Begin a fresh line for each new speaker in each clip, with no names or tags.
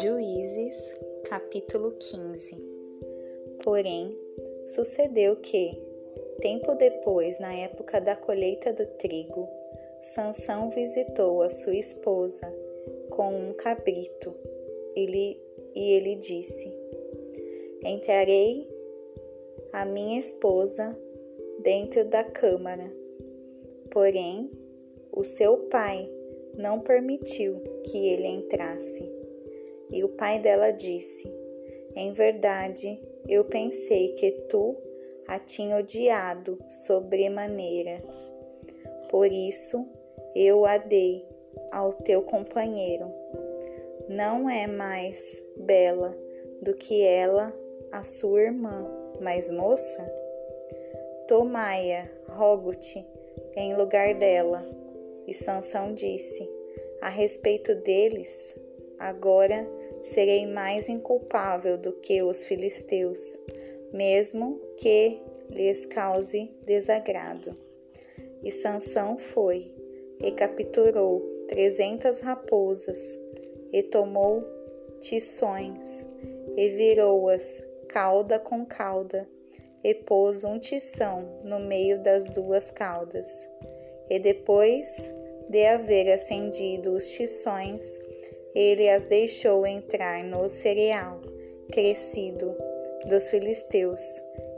Juízes, capítulo 15 Porém, sucedeu que, tempo depois, na época da colheita do trigo, Sansão visitou a sua esposa com um cabrito ele, e ele disse: Entrarei a minha esposa dentro da câmara. Porém, o seu pai não permitiu que ele entrasse. E o pai dela disse: Em verdade, eu pensei que tu a tinha odiado sobremaneira. Por isso, eu a dei ao teu companheiro. Não é mais bela do que ela, a sua irmã, mais moça? Tomai-a, rogo-te, em lugar dela. E Sansão disse: A respeito deles, agora serei mais inculpável do que os filisteus, mesmo que lhes cause desagrado. E Sansão foi e capturou trezentas raposas e tomou tições e virou-as cauda com cauda e pôs um tição no meio das duas caudas. E depois de haver acendido os tições, ele as deixou entrar no cereal crescido dos filisteus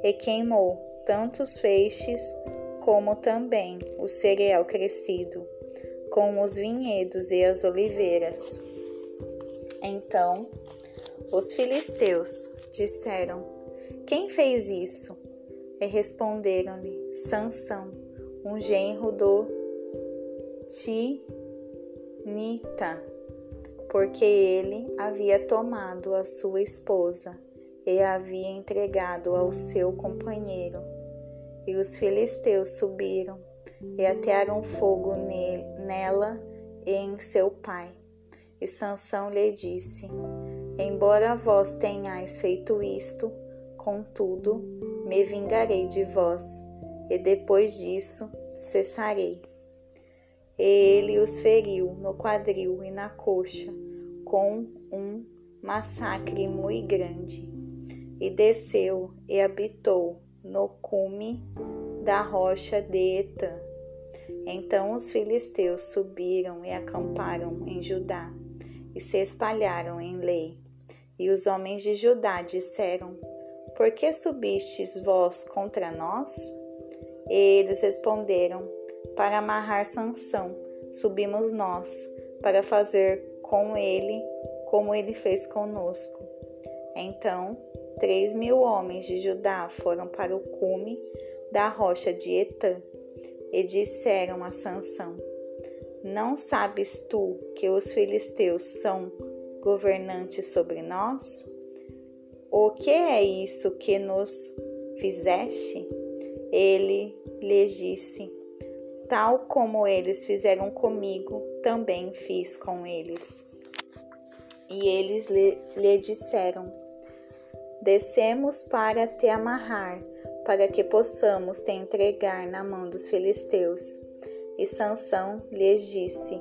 e queimou tanto os feixes como também o cereal crescido, com os vinhedos e as oliveiras. Então os filisteus disseram: Quem fez isso? E responderam-lhe: Sansão, um genro do Tinita, porque ele havia tomado a sua esposa e a havia entregado ao seu companheiro. E os filisteus subiram e atearam fogo nela e em seu pai. E Sansão lhe disse: Embora vós tenhais feito isto, contudo, me vingarei de vós, e depois disso cessarei. E ele os feriu no quadril e na coxa, com um massacre muito grande, e desceu e habitou no cume da rocha de Etã. Então os filisteus subiram e acamparam em Judá e se espalharam em lei. E os homens de Judá disseram: Por que subistes vós contra nós? Eles responderam: Para amarrar Sansão, subimos nós, para fazer com ele como ele fez conosco. Então, três mil homens de Judá foram para o cume da rocha de Etã e disseram a Sansão: não sabes tu que os filisteus são governantes sobre nós? O que é isso que nos fizeste? Ele lhes disse: Tal como eles fizeram comigo, também fiz com eles. E eles lhe, lhe disseram: Descemos para te amarrar, para que possamos te entregar na mão dos filisteus. E Sansão lhes disse: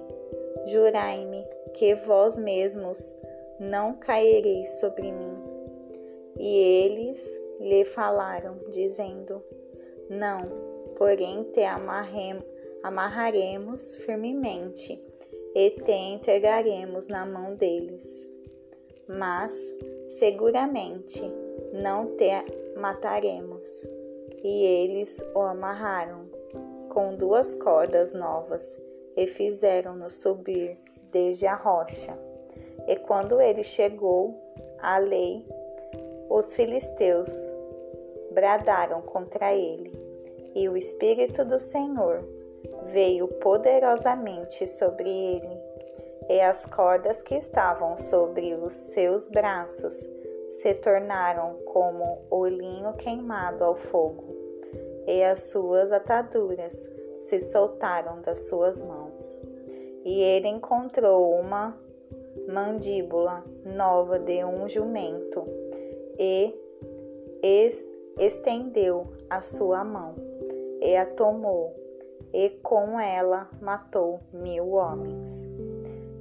Jurai-me que vós mesmos não caereis sobre mim. E eles lhe falaram, dizendo: Não, porém te amarraremos firmemente e te entregaremos na mão deles. Mas seguramente não te mataremos. E eles o amarraram com duas cordas novas e fizeram-no subir desde a rocha. E quando ele chegou à lei, os filisteus bradaram contra ele, e o Espírito do Senhor veio poderosamente sobre ele, e as cordas que estavam sobre os seus braços se tornaram como o linho queimado ao fogo e as suas ataduras se soltaram das suas mãos. E ele encontrou uma mandíbula nova de um jumento e estendeu a sua mão e a tomou e com ela matou mil homens.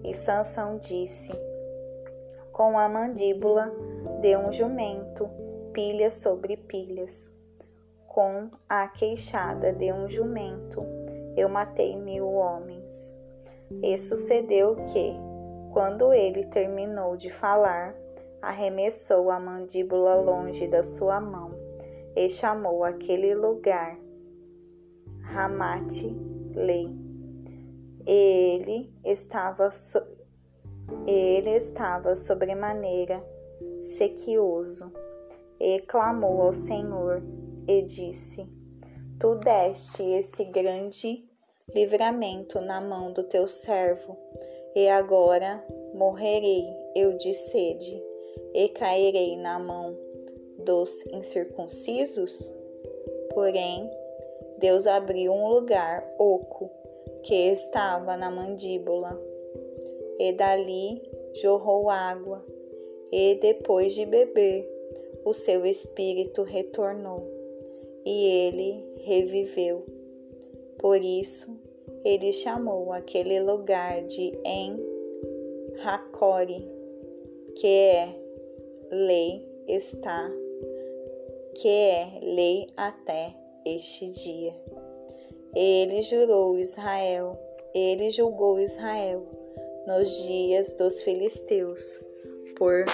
E Sansão disse: Com a mandíbula de um jumento, pilhas sobre pilhas. Com a queixada de um jumento, eu matei mil homens. E sucedeu que, quando ele terminou de falar, arremessou a mandíbula longe da sua mão e chamou aquele lugar Ramate Lei. Ele estava so... ele estava sobremaneira sequioso e clamou ao Senhor e disse: Tu deste esse grande livramento na mão do teu servo, e agora morrerei eu de sede e cairei na mão dos incircuncisos? Porém, Deus abriu um lugar oco que estava na mandíbula, e dali jorrou água, e depois de beber, o seu espírito retornou, e ele reviveu. Por isso, ele chamou aquele lugar de En Hacore, que é lei está, que é lei até este dia. Ele jurou Israel, ele julgou Israel nos dias dos filisteus por